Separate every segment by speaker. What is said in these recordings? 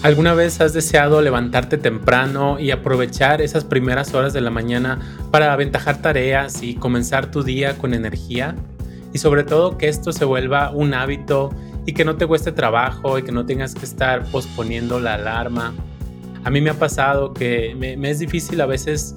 Speaker 1: ¿Alguna vez has deseado levantarte temprano y aprovechar esas primeras horas de la mañana para aventajar tareas y comenzar tu día con energía? Y sobre todo que esto se vuelva un hábito y que no te cueste trabajo y que no tengas que estar posponiendo la alarma. A mí me ha pasado que me, es difícil a veces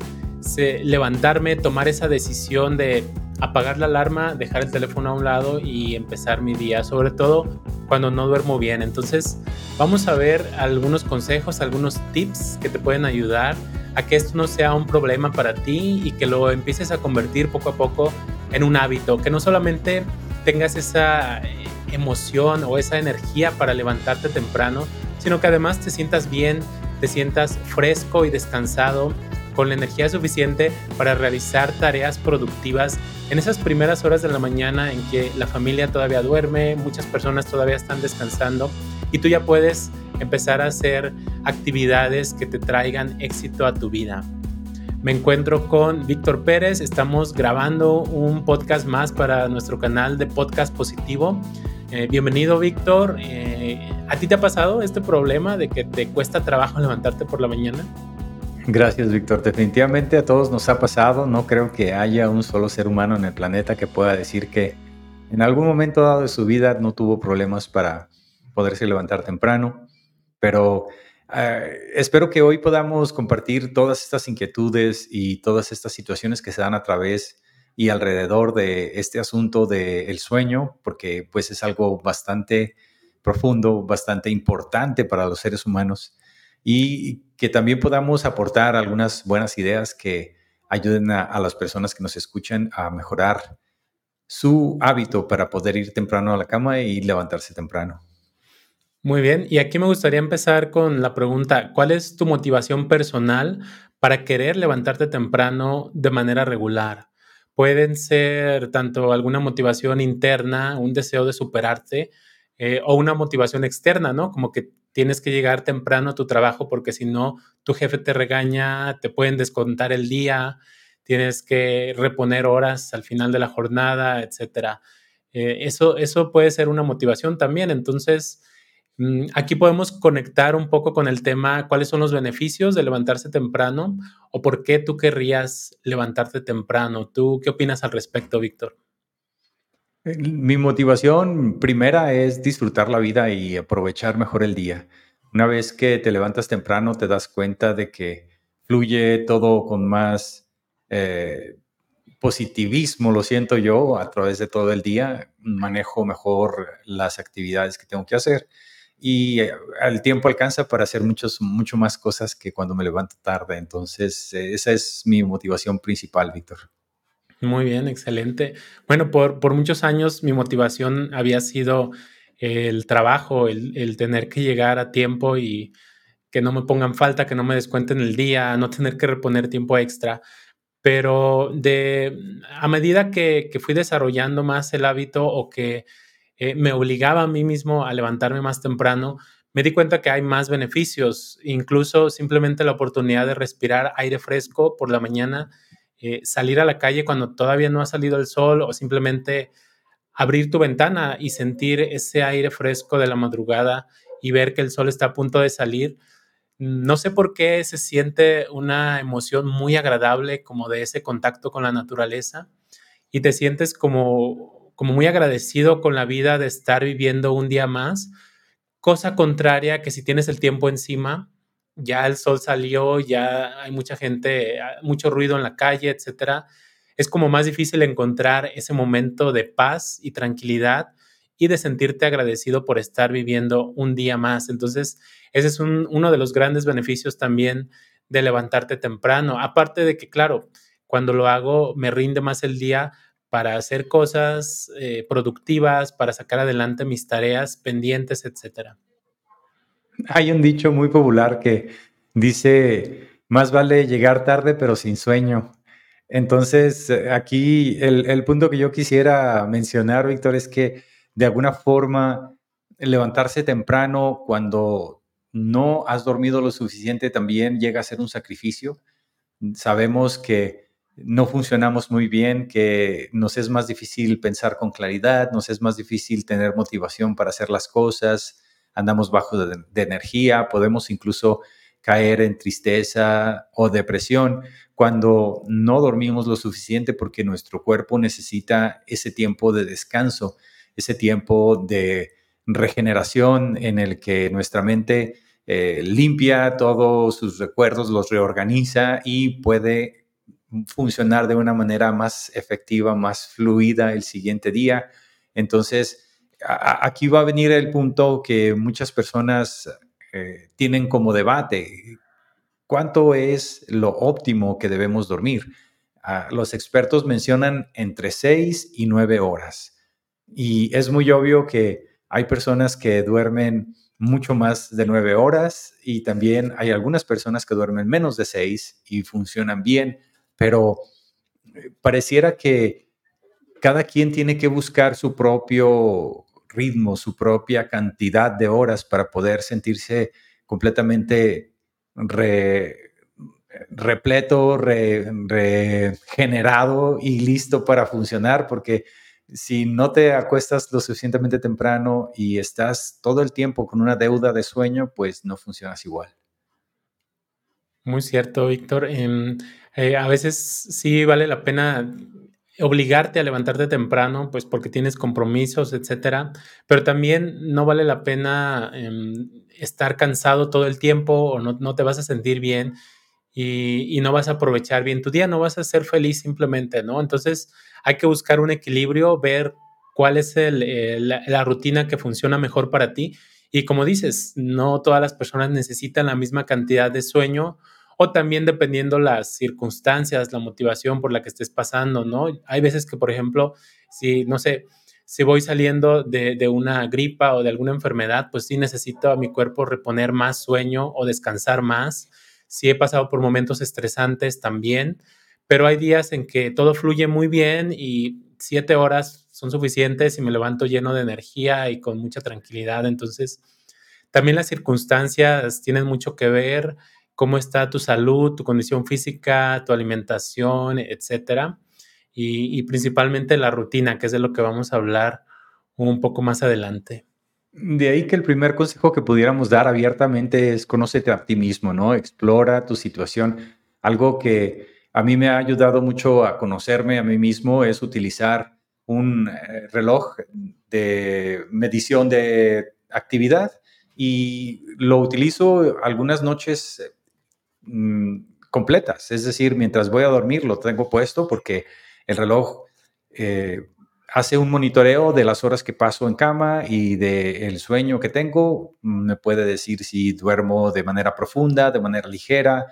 Speaker 1: levantarme, tomar esa decisión de apagar la alarma, dejar el teléfono a un lado y empezar mi día, sobre todo cuando no duermo bien. Entonces, vamos a ver algunos consejos, algunos tips que te pueden ayudar a que esto no sea un problema para ti y que lo empieces a convertir poco a poco en un hábito, que no solamente tengas esa eh, emoción o esa energía para levantarte temprano, sino que además te sientas bien, te sientas fresco y descansado con la energía suficiente para realizar tareas productivas en esas primeras horas de la mañana en que la familia todavía duerme, muchas personas todavía están descansando y tú ya puedes empezar a hacer actividades que te traigan éxito a tu vida. Me encuentro con Víctor Pérez, estamos grabando un podcast más para nuestro canal de Podcast Positivo. Eh, bienvenido Víctor. Eh, ¿A ti te ha pasado este problema de que te cuesta trabajo levantarte por la mañana?
Speaker 2: Gracias, Víctor. Definitivamente a todos nos ha pasado. No creo que haya un solo ser humano en el planeta que pueda decir que en algún momento dado de su vida no tuvo problemas para poderse levantar temprano. Pero eh, espero que hoy podamos compartir todas estas inquietudes y todas estas situaciones que se dan a través y alrededor de este asunto del sueño, porque pues es algo bastante profundo, bastante importante para los seres humanos y que también podamos aportar algunas buenas ideas que ayuden a, las personas que nos escuchan a mejorar su hábito para poder ir temprano a la cama y levantarse temprano.
Speaker 1: Muy bien, y aquí me gustaría empezar con la pregunta, ¿cuál es tu motivación personal para querer levantarte temprano de manera regular? Pueden ser tanto alguna motivación interna, un deseo de superarte, eh, o una motivación externa, ¿no? Como que tienes que llegar temprano a tu trabajo porque si no, tu jefe te regaña, te pueden descontar el día, tienes que reponer horas al final de la jornada, etcétera. Eh, eso, eso puede ser una motivación también. Entonces, mm, aquí podemos conectar un poco con el tema, cuáles son los beneficios de levantarse temprano o por qué tú querrías levantarte temprano. ¿Tú qué opinas al respecto, Víctor?
Speaker 2: Mi motivación primera es disfrutar la vida y aprovechar mejor el día. Una vez que te levantas temprano, te das cuenta de que fluye todo con más eh, positivismo, lo siento yo, a través de todo el día. Manejo mejor las actividades que tengo que hacer y eh, el tiempo alcanza para hacer muchos, mucho más cosas que cuando me levanto tarde. Entonces, eh, esa es mi motivación principal, Víctor.
Speaker 1: Muy bien, excelente. Bueno, por, por muchos años mi motivación había sido el trabajo, el, tener que llegar a tiempo y que no me pongan falta, que no me descuenten el día, no tener que reponer tiempo extra. Pero de, a medida que, que fui desarrollando más el hábito o que eh, me obligaba a mí mismo a levantarme más temprano, me di cuenta que hay más beneficios, incluso simplemente la oportunidad de respirar aire fresco por la mañana eh, salir a la calle cuando todavía no ha salido el sol o simplemente abrir tu ventana y sentir ese aire fresco de la madrugada y ver que el sol está a punto de salir. No sé por qué se siente una emoción muy agradable como de ese contacto con la naturaleza y te sientes como, como muy agradecido con la vida de estar viviendo un día más, cosa contraria que si tienes el tiempo encima, ya el sol salió, ya hay mucha gente, ah, mucho ruido en la calle, etcétera. Es como más difícil encontrar ese momento de paz y tranquilidad y de sentirte agradecido por estar viviendo un día más. Entonces, ese es uno de los grandes beneficios también de levantarte temprano. Aparte de que, claro, cuando lo hago me rinde más el día para hacer cosas eh, productivas, para sacar adelante mis tareas pendientes, etcétera.
Speaker 2: Hay un dicho muy popular que dice, más vale llegar tarde pero sin sueño. Entonces, eh, aquí el, punto que yo quisiera mencionar, Víctor, es que de alguna forma levantarse temprano cuando no has dormido lo suficiente también llega a ser un sacrificio. Sabemos que no funcionamos muy bien, que nos es más difícil pensar con claridad, nos es más difícil tener motivación para hacer las cosas, andamos bajo de, de energía, podemos incluso caer en tristeza o depresión cuando no dormimos lo suficiente porque nuestro cuerpo necesita ese tiempo de descanso, ese tiempo de regeneración en el que nuestra mente eh, limpia todos sus recuerdos, los reorganiza y puede funcionar de una manera más efectiva, más fluida el siguiente día. Entonces, aquí va a venir el punto que muchas personas eh, tienen como debate. ¿Cuánto es lo óptimo que debemos dormir? Ah, los expertos mencionan entre 6 y 9 horas. Y es muy obvio que hay personas que duermen mucho más de 9 horas y también hay algunas personas que duermen menos de 6 y funcionan bien, pero eh, pareciera que cada quien tiene que buscar su propio ritmo, su propia cantidad de horas para poder sentirse completamente repleto, regenerado y listo para funcionar, porque si no te acuestas lo suficientemente temprano y estás todo el tiempo con una deuda de sueño, pues no funcionas igual.
Speaker 1: Muy cierto, Víctor. Em, eh, a veces sí vale la pena obligarte a levantarte temprano, pues porque tienes compromisos, etcétera, pero también no vale la pena em, estar cansado todo el tiempo o no, te vas a sentir bien y, no vas a aprovechar bien tu día, no vas a ser feliz simplemente, ¿no? Entonces hay que buscar un equilibrio, ver cuál es la rutina que funciona mejor para ti. Y como dices, no todas las personas necesitan la misma cantidad de sueño o también dependiendo las circunstancias, la motivación por la que estés pasando, ¿no? Hay veces que, por ejemplo, si, no sé, si voy saliendo de, una gripa o de alguna enfermedad, pues sí necesito a mi cuerpo reponer más sueño o descansar más. Sí he pasado por momentos estresantes también, pero hay días en que todo fluye muy bien y siete horas son suficientes y me levanto lleno de energía y con mucha tranquilidad. Entonces, también las circunstancias tienen mucho que ver cómo está tu salud, tu condición física, tu alimentación, etcétera. Y, principalmente la rutina, que es de lo que vamos a hablar un poco más adelante.
Speaker 2: De ahí que el primer consejo que pudiéramos dar abiertamente es conócete a ti mismo, ¿no? Explora tu situación. Algo que a mí me ha ayudado mucho a conocerme a mí mismo es utilizar un eh, reloj de medición de actividad y lo utilizo algunas noches Mm, completas. Es decir, mientras voy a dormir lo tengo puesto porque el reloj eh, hace un monitoreo de las horas que paso en cama y del sueño que tengo. Me puede decir si duermo de manera profunda, de manera ligera.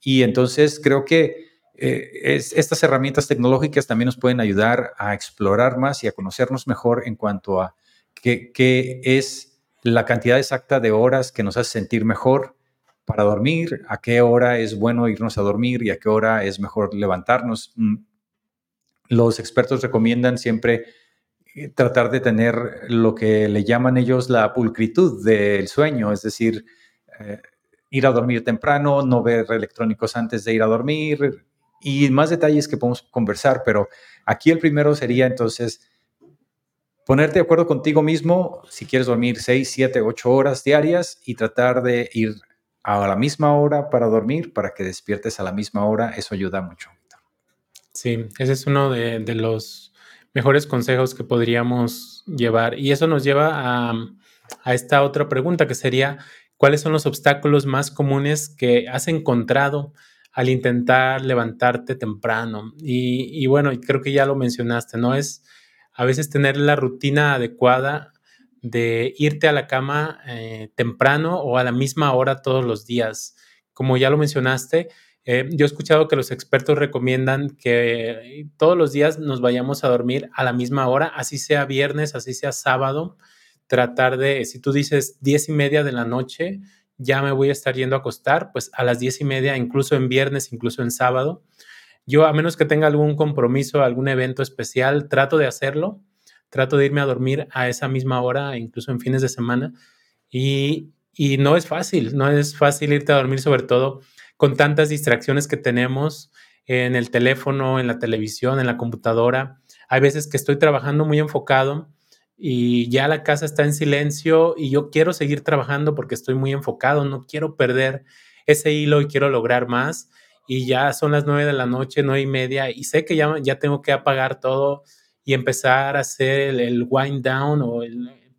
Speaker 2: Y entonces creo que eh, estas herramientas tecnológicas también nos pueden ayudar a explorar más y a conocernos mejor en cuanto a qué, qué es la cantidad exacta de horas que nos hace sentir mejor para dormir, a qué hora es bueno irnos a dormir y a qué hora es mejor levantarnos. Mm, los expertos recomiendan siempre eh, tratar de tener lo que le llaman ellos la pulcritud del sueño, es decir, eh, ir a dormir temprano, no ver electrónicos antes de ir a dormir y más detalles que podemos conversar, pero aquí el primero sería entonces ponerte de acuerdo contigo mismo si quieres dormir 6, 7, 8 horas diarias y tratar de ir a la misma hora para dormir, para que despiertes a la misma hora, eso ayuda mucho.
Speaker 1: Sí, ese es uno de, los mejores consejos que podríamos llevar. Y eso nos lleva a, esta otra pregunta que sería, ¿cuáles son los obstáculos más comunes que has encontrado al intentar levantarte temprano? Y, y bueno, creo que ya lo mencionaste, ¿no? Es a veces tener la rutina adecuada de irte a la cama eh, temprano o a la misma hora todos los días. Como ya lo mencionaste, eh, yo he escuchado que los expertos recomiendan que todos los días nos vayamos a dormir a la misma hora, así sea viernes, así sea sábado, tratar de, si tú dices diez y media de la noche, ya me voy a estar yendo a acostar, pues a las diez y media, incluso en viernes, incluso en sábado. Yo, a menos que tenga algún compromiso, algún evento especial, trato de hacerlo trato de irme a dormir a esa misma hora, incluso en fines de semana. Y, no es fácil, no es fácil irte a dormir, sobre todo con tantas distracciones que tenemos en el teléfono, en la televisión, en la computadora. Hay veces que estoy trabajando muy enfocado y ya la casa está en silencio y yo quiero seguir trabajando porque estoy muy enfocado, no quiero perder ese hilo y quiero lograr más. Y ya son las nueve de la noche, nueve y media, y sé que ya, ya tengo que apagar todo y empezar a hacer el, wind down o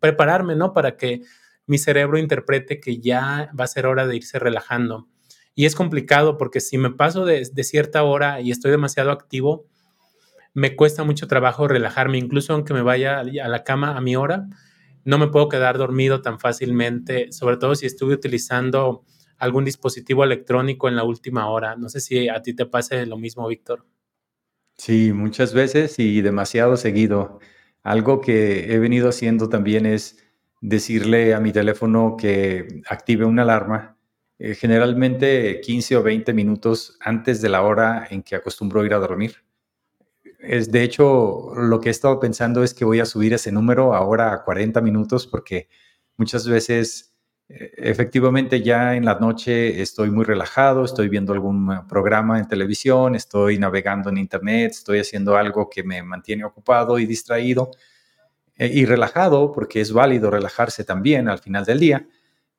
Speaker 1: prepararme, ¿no? Para que mi cerebro interprete que ya va a ser hora de irse relajando. Y es complicado porque si me paso de, de cierta hora y estoy demasiado activo, me cuesta mucho trabajo relajarme, incluso aunque me vaya a la cama a mi hora, no me puedo quedar dormido tan fácilmente, sobre todo si estuve utilizando algún dispositivo electrónico en la última hora. No sé si a ti te pase lo mismo, Víctor.
Speaker 2: Sí, muchas veces y demasiado seguido. Algo que he venido haciendo también es decirle a mi teléfono que active una alarma, eh, generalmente 15 o 20 minutos antes de la hora en que acostumbro ir a dormir. Es, de hecho, lo que he estado pensando es que voy a subir ese número ahora a 40 minutos porque muchas veces efectivamente ya en la noche estoy muy relajado, estoy viendo algún programa en televisión, estoy navegando en internet, estoy haciendo algo que me mantiene ocupado y distraído eh, y relajado porque es válido relajarse también al final del día,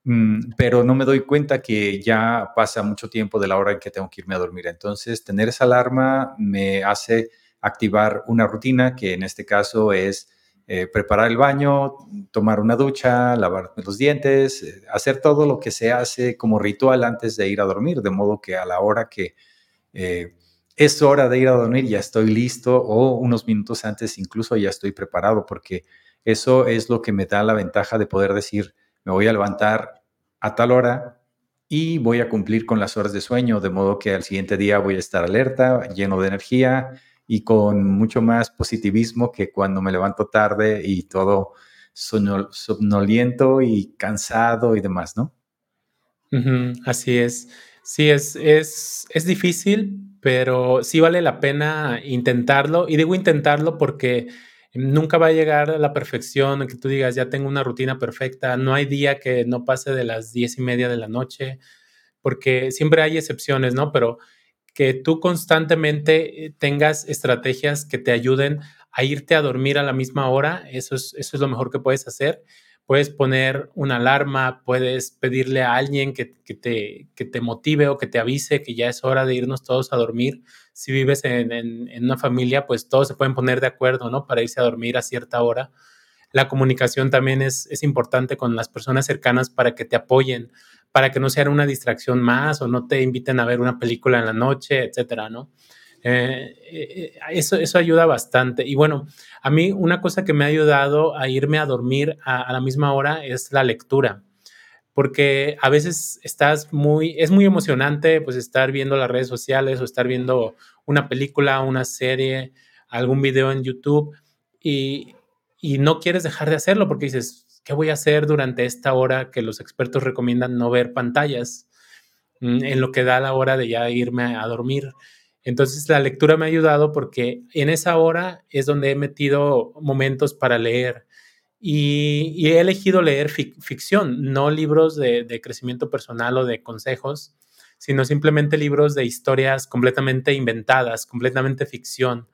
Speaker 2: mm, pero no me doy cuenta que ya pasa mucho tiempo de la hora en que tengo que irme a dormir. Entonces, tener esa alarma me hace activar una rutina que en este caso es eh, preparar el baño, tomar una ducha, lavar los dientes, eh, hacer todo lo que se hace como ritual antes de ir a dormir, de modo que a la hora que eh, es hora de ir a dormir ya estoy listo o unos minutos antes incluso ya estoy preparado porque eso es lo que me da la ventaja de poder decir, me voy a levantar a tal hora y voy a cumplir con las horas de sueño, de modo que al siguiente día voy a estar alerta, lleno de energía, y con mucho más positivismo que cuando me levanto tarde y todo somnoliento y cansado y demás, ¿no?
Speaker 1: así es. Sí, es, es, es difícil, pero sí vale la pena intentarlo. Y digo intentarlo porque nunca va a llegar a la perfección, que tú digas, ya tengo una rutina perfecta, no hay día que no pase de las diez y media de la noche, porque siempre hay excepciones, ¿no? Pero que tú constantemente eh, tengas estrategias que te ayuden a irte a dormir a la misma hora, eso es, eso es lo mejor que puedes hacer. Puedes poner una alarma, puedes pedirle a alguien que, te, que te motive o que te avise que ya es hora de irnos todos a dormir. Si vives en, en, una familia, pues todos se pueden poner de acuerdo, ¿no? Para irse a dormir a cierta hora. La comunicación también es, es importante con las personas cercanas para que te apoyen para que no sea una distracción más o no te inviten a ver una película en la noche, etcétera, ¿no? Eh, eh, eso, eso ayuda bastante. Y bueno, a mí una cosa que me ha ayudado a irme a dormir a, la misma hora es la lectura porque a veces estás muy, es muy emocionante pues estar viendo las redes sociales o estar viendo una película, una serie, algún video en YouTube y, y no quieres dejar de hacerlo porque dices, ¿qué voy a hacer durante esta hora que los expertos recomiendan no ver pantallas? Mm, en lo que da la hora de ya irme a dormir. Entonces la lectura me ha ayudado porque en esa hora es donde he metido momentos para leer y, he elegido leer ficción, no libros de, crecimiento personal o de consejos, sino simplemente libros de historias completamente inventadas, completamente ficción.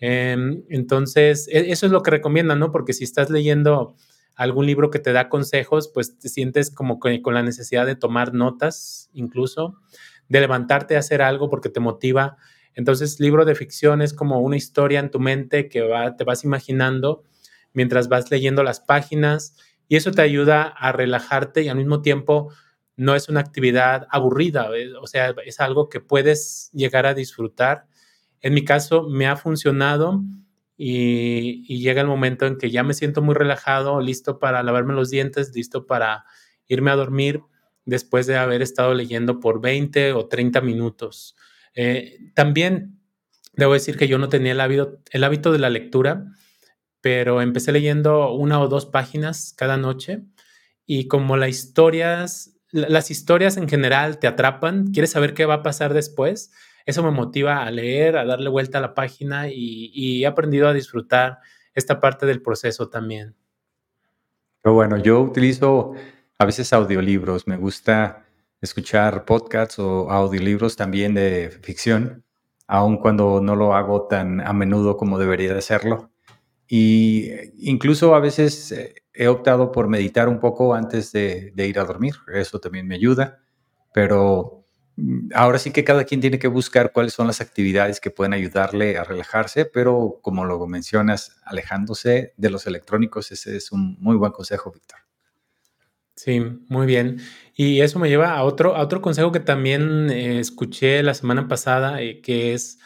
Speaker 1: Em, entonces, e, eso es lo que recomiendan, ¿no? Porque si estás leyendo algún libro que te da consejos, pues te sientes como con la necesidad de tomar notas incluso, de levantarte a hacer algo porque te motiva. Entonces, libro de ficción es como una historia en tu mente que va, te vas imaginando mientras vas leyendo las páginas y eso te ayuda a relajarte y al mismo tiempo no es una actividad aburrida, o sea, es algo que puedes llegar a disfrutar. En mi caso, me ha funcionado y, llega el momento en que ya me siento muy relajado, listo para lavarme los dientes, listo para irme a dormir después de haber estado leyendo por 20 o 30 minutos. Eh, también debo decir que yo no tenía el hábito, de la lectura, pero empecé leyendo una o dos páginas cada noche y como las historias, las historias en general te atrapan, quieres saber qué va a pasar después, eso me motiva a leer, a darle vuelta a la página y, he aprendido a disfrutar esta parte del proceso también.
Speaker 2: Bueno, yo utilizo a veces audiolibros, me gusta escuchar podcasts o audiolibros también de ficción, aun cuando no lo hago tan a menudo como debería de hacerlo. Y incluso a veces eh, he optado por meditar un poco antes de, ir a dormir. Eso también me ayuda. Pero ahora sí que cada quien tiene que buscar cuáles son las actividades que pueden ayudarle a relajarse, pero como lo mencionas, alejándose de los electrónicos, ese es un muy buen consejo, Víctor.
Speaker 1: Sí, muy bien. Y eso me lleva a otro, a otro consejo que también eh, escuché la semana pasada, eh, que es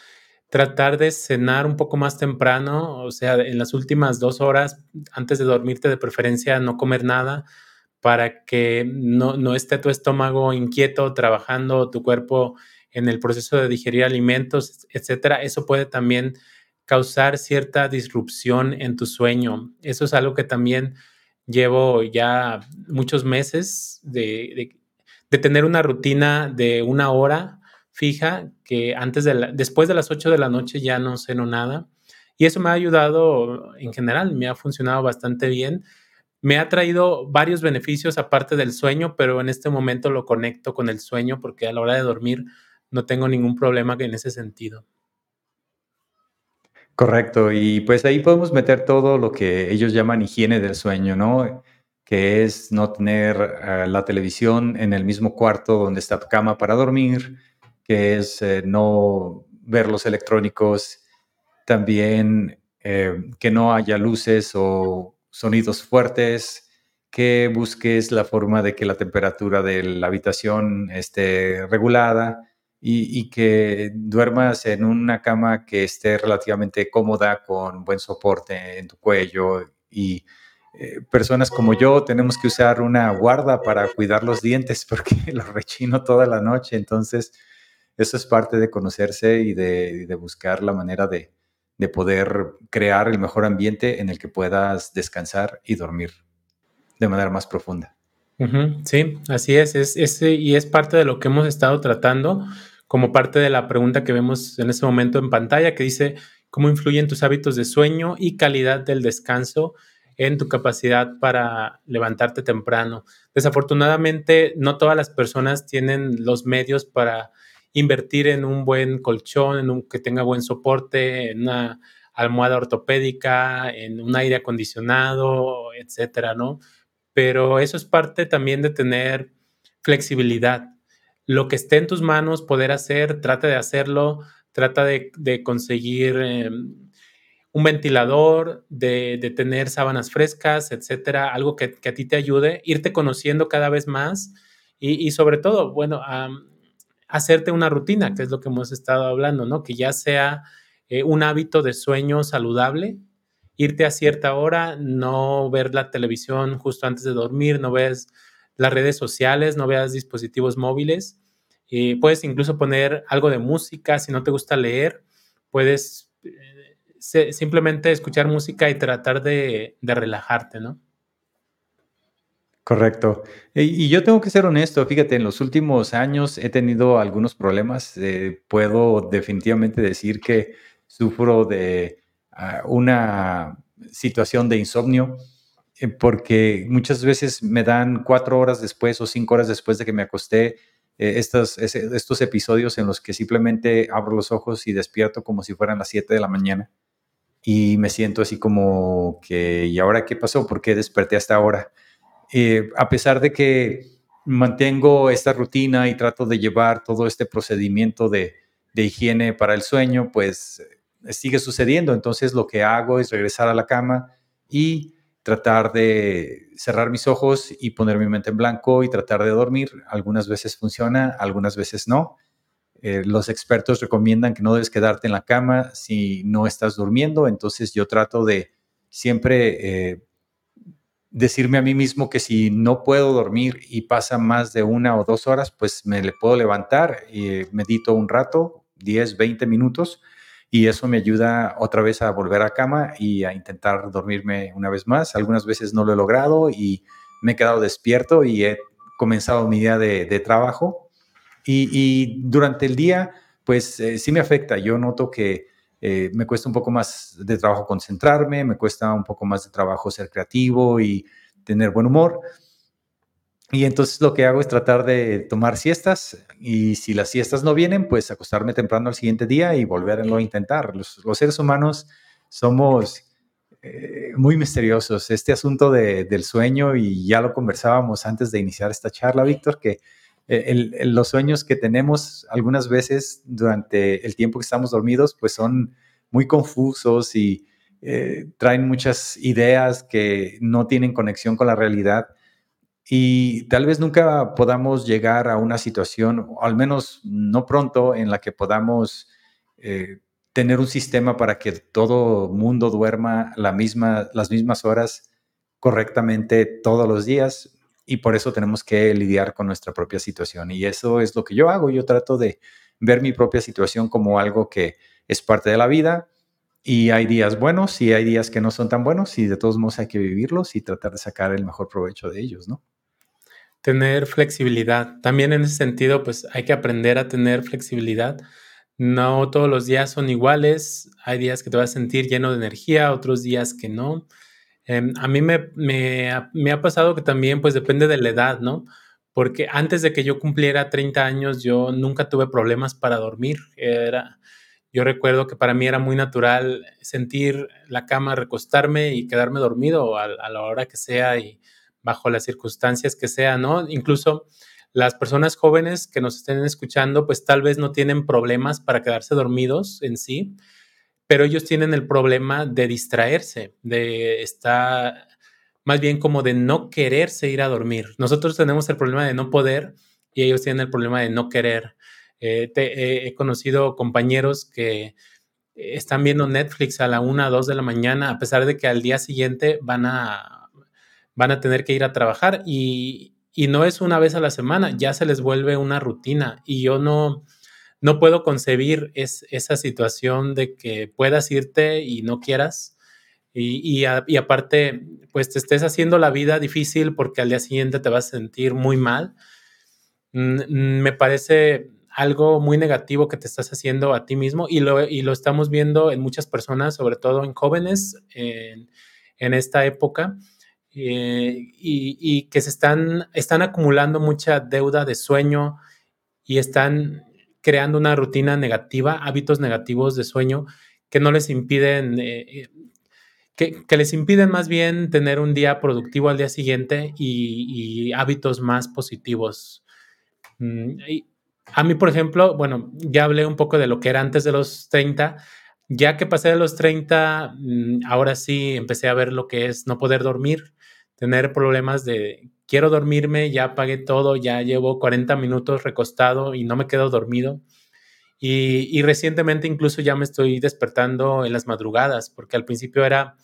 Speaker 1: tratar de cenar un poco más temprano, o sea, en las últimas dos horas antes de dormirte, de preferencia no comer nada para que no, no esté tu estómago inquieto trabajando, tu cuerpo en el proceso de digerir alimentos, etcétera. Eso puede también causar cierta disrupción en tu sueño. Eso es algo que también llevo ya muchos meses de, tener una rutina de una hora fija que antes de después de las 8 de la noche ya no ceno nada. Y eso me ha ayudado en general, me ha funcionado bastante bien. Me ha traído varios beneficios aparte del sueño, pero en este momento lo conecto con el sueño porque a la hora de dormir no tengo ningún problema en ese sentido.
Speaker 2: Correcto, y pues ahí podemos meter todo lo que ellos llaman higiene del sueño, ¿no? Que es no tener eh, la televisión en el mismo cuarto donde está tu cama para dormir, que es eh, no ver los electrónicos, también eh, que no haya luces o sonidos fuertes, que busques la forma de que la temperatura de la habitación esté regulada y, que duermas en una cama que esté relativamente cómoda, con buen soporte en tu cuello. Y eh, personas como yo tenemos que usar una guarda para cuidar los dientes porque los rechino toda la noche. Entonces, eso es parte de conocerse y de, buscar la manera de, poder crear el mejor ambiente en el que puedas descansar y dormir de manera más profunda.
Speaker 1: Sí, así es, es, y es parte de lo que hemos estado tratando como parte de la pregunta que vemos en este momento en pantalla, que dice, ¿cómo influyen tus hábitos de sueño y calidad del descanso en tu capacidad para levantarte temprano? Desafortunadamente, no todas las personas tienen los medios para invertir en un buen colchón, en un que tenga buen soporte, en una almohada ortopédica, en un aire acondicionado, etcétera, ¿no? Pero eso es parte también de tener flexibilidad lo que esté en tus manos poder hacer, trata de hacerlo, trata de, conseguir em, un ventilador, de, tener sábanas frescas, etcétera, algo que, a ti te ayude, irte conociendo cada vez más y, sobre todo, bueno, hacerte una rutina, que es lo que hemos estado hablando, ¿no? Que ya sea eh, un hábito de sueño saludable, irte a cierta hora, no ver la televisión justo antes de dormir, no ves las redes sociales, no veas dispositivos móviles. Eh, puedes incluso poner algo de música, si no te gusta leer, puedes eh, simplemente escuchar música y tratar de, relajarte, ¿no?
Speaker 2: Correcto. Y, yo tengo que ser honesto, fíjate, en los últimos años he tenido algunos problemas. Eh, puedo definitivamente decir que sufro de ah, una situación de insomnio eh, porque muchas veces me dan cuatro horas después o cinco horas después de que me acosté eh, estos, estos episodios en los que simplemente abro los ojos y despierto como si fueran las siete de la mañana y me siento así como que, ¿y ahora qué pasó? ¿Por qué desperté hasta ahora? Eh, a pesar de que mantengo esta rutina y trato de llevar todo este procedimiento de, higiene para el sueño, pues sigue sucediendo. Entonces lo que hago es regresar a la cama y tratar de cerrar mis ojos y poner mi mente en blanco y tratar de dormir. Algunas veces funciona, algunas veces no. Eh, los expertos recomiendan que no debes quedarte en la cama si no estás durmiendo, entonces yo trato de siempre eh, decirme a mí mismo que si no puedo dormir y pasa más de una o dos horas, pues me le puedo levantar y medito un rato, 10, 20 minutos, y eso me ayuda otra vez a volver a cama y a intentar dormirme una vez más. Algunas veces no lo he logrado y me he quedado despierto y he comenzado mi día de, trabajo. Y, durante el día, pues eh, sí me afecta. Yo noto que eh, me cuesta un poco más de trabajo concentrarme, me cuesta un poco más de trabajo ser creativo y tener buen humor. Y entonces lo que hago es tratar de tomar siestas y si las siestas no vienen, pues acostarme temprano al siguiente día y volverlo a intentar. Los, seres humanos somos eh, muy misteriosos. Este asunto del sueño, y ya lo conversábamos antes de iniciar esta charla, Víctor, que eh, los sueños que tenemos algunas veces durante el tiempo que estamos dormidos, pues son muy confusos y eh, traen muchas ideas que no tienen conexión con la realidad. Y tal vez nunca podamos llegar a una situación, al menos no pronto, en la que podamos tener un sistema para que todo mundo duerma las mismas horas correctamente todos los días y por eso tenemos que lidiar con nuestra propia situación. Y eso es lo que yo hago. Yo trato de ver mi propia situación como algo que es parte de la vida y hay días buenos y hay días que no son tan buenos y de todos modos hay que vivirlos y tratar de sacar el mejor provecho de ellos, ¿no?
Speaker 1: Tener flexibilidad. También en ese sentido, pues hay que aprender a tener flexibilidad no todos los días son iguales. Hay días que te vas a sentir lleno de energía, otros días que no. Em, a mí me, ha pasado que también, pues depende de la edad, ¿no? Porque antes de que yo cumpliera 30 años, yo nunca tuve problemas para dormir. Era, yo recuerdo que para mí era muy natural sentir la cama, recostarme y quedarme dormido a la hora que sea y bajo las circunstancias que sea, ¿no? Incluso las personas jóvenes que nos estén escuchando, pues tal vez no tienen problemas para quedarse dormidos en sí, pero ellos tienen el problema de distraerse, de estar, más bien como de no quererse ir a dormir. Nosotros tenemos el problema de no poder y ellos tienen el problema de no querer. Eh, he conocido compañeros que están viendo Netflix a la una, dos de la mañana, a pesar de que al día siguiente van a, van a tener que ir a trabajar y, y no es una vez a la semana, ya se les vuelve una rutina y yo no, no puedo concebir es, esa situación de que puedas irte y no quieras y, aparte pues te estés haciendo la vida difícil porque al día siguiente te vas a sentir muy mal. Me parece algo muy negativo que te estás haciendo a ti mismo y lo, estamos viendo en muchas personas, sobre todo en jóvenes en, esta época eh, y, que se están acumulando mucha deuda de sueño y están creando una rutina negativa, hábitos negativos de sueño que no les impiden, eh, eh, que, les impiden más bien tener un día productivo al día siguiente y, hábitos más positivos. Mm, a mí, por ejemplo, bueno, ya hablé un poco de lo que era antes de los 30. Ya que pasé de los 30, mm, ahora sí empecé a ver lo que es no poder dormir tener problemas de quiero dormirme, ya pagué todo, ya llevo 40 minutos recostado y no me quedo dormido. Y, recientemente incluso ya me estoy despertando en las madrugadas, porque al principio era,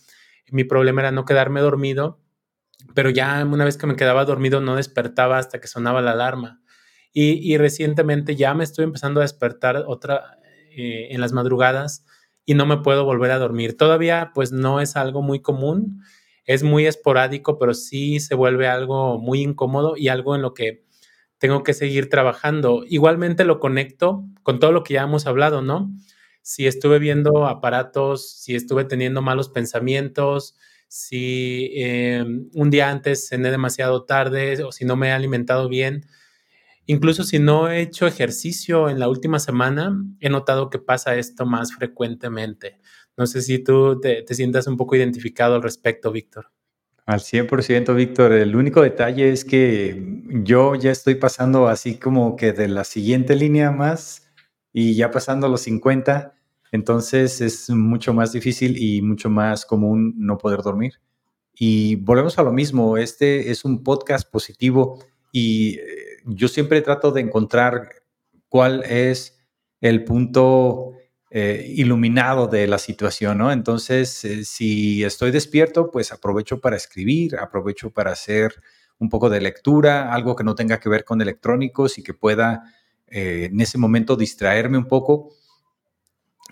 Speaker 1: mi problema era no quedarme dormido, pero ya una vez que me quedaba dormido no despertaba hasta que sonaba la alarma. Y, recientemente ya me estoy empezando a despertar otra eh, en las madrugadas y no me puedo volver a dormir. Todavía pues no es algo muy común es muy esporádico, pero sí se vuelve algo muy incómodo y algo en lo que tengo que seguir trabajando. Igualmente lo conecto con todo lo que ya hemos hablado, ¿no? Si estuve viendo aparatos, si estuve teniendo malos pensamientos, si em, un día antes cené demasiado tarde o si no me he alimentado bien, incluso si no he hecho ejercicio en la última semana, he notado que pasa esto más frecuentemente. No sé si tú te, sientas un poco identificado al respecto, Víctor.
Speaker 2: Al 100%, Víctor. El único detalle es que yo ya estoy pasando así como que de la siguiente línea más y ya pasando los 50, entonces es mucho más difícil y mucho más común no poder dormir. Y volvemos a lo mismo, este es un podcast positivo y eh, yo siempre trato de encontrar cuál es el punto eh, iluminado de la situación, ¿no? Entonces, eh, si estoy despierto, pues aprovecho para escribir, aprovecho para hacer un poco de lectura, algo que no tenga que ver con electrónicos y que pueda eh, en ese momento distraerme un poco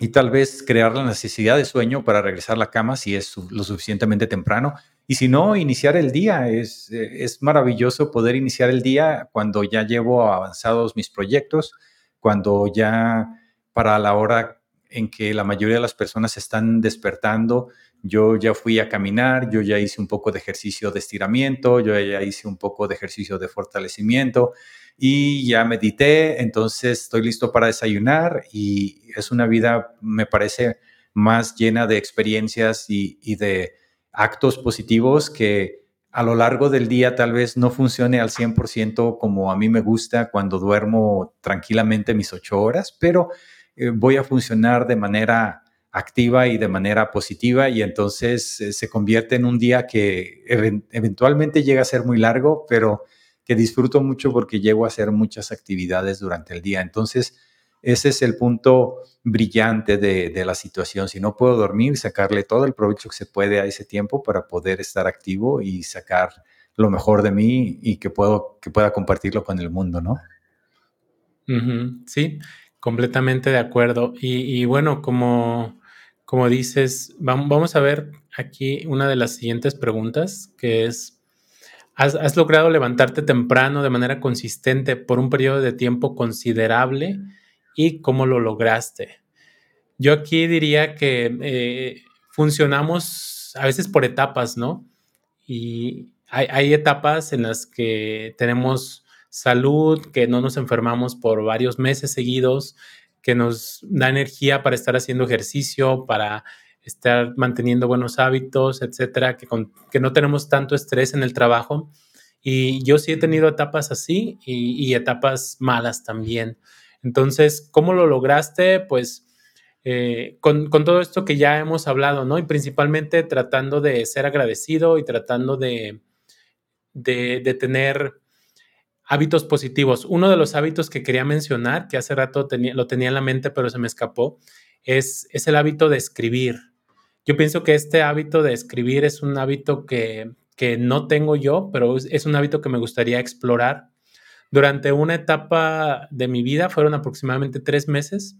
Speaker 2: y tal vez crear la necesidad de sueño para regresar a la cama si es lo suficientemente temprano. Y si no, iniciar el día. Es, es maravilloso poder iniciar el día cuando ya llevo avanzados mis proyectos, cuando ya para la hora en que la mayoría de las personas están despertando. Yo ya fui a caminar, yo ya hice un poco de ejercicio de estiramiento, yo ya hice un poco de ejercicio de fortalecimiento y ya medité, entonces estoy listo para desayunar y es una vida, me parece, más llena de experiencias y, de actos positivos que a lo largo del día tal vez no funcione al 100% como a mí me gusta cuando duermo tranquilamente mis ocho horas, pero eh, voy a funcionar de manera activa y de manera positiva y entonces eh, se convierte en un día que eventualmente llega a ser muy largo, pero que disfruto mucho porque llego a hacer muchas actividades durante el día. Entonces, ese es el punto brillante de, la situación. Si no puedo dormir, sacarle todo el provecho que se puede a ese tiempo para poder estar activo y sacar lo mejor de mí y que, puedo, que pueda compartirlo con el mundo, ¿no?
Speaker 1: Sí, completamente de acuerdo. y bueno, como como dices, vamos a ver aquí una de las siguientes preguntas, que es, ¿has, logrado levantarte temprano de manera consistente por un periodo de tiempo considerable y cómo lo lograste? Yo aquí diría que eh, funcionamos a veces por etapas, ¿no? Y hay etapas en las que tenemos salud, que no nos enfermamos por varios meses seguidos, que nos da energía para estar haciendo ejercicio, para estar manteniendo buenos hábitos, etcétera, que, que no tenemos tanto estrés en el trabajo. Y yo sí he tenido etapas así y, etapas malas también. Entonces, ¿cómo lo lograste? Pues eh, con, todo esto que ya hemos hablado, ¿no? Y principalmente tratando de ser agradecido y tratando de, de, de tener hábitos positivos. Uno de los hábitos que quería mencionar, que hace rato lo tenía en la mente, pero se me escapó, es, es el hábito de escribir. Yo pienso que este hábito de escribir es un hábito que, que no tengo yo, pero es, un hábito que me gustaría explorar. Durante una etapa de mi vida, fueron aproximadamente tres meses,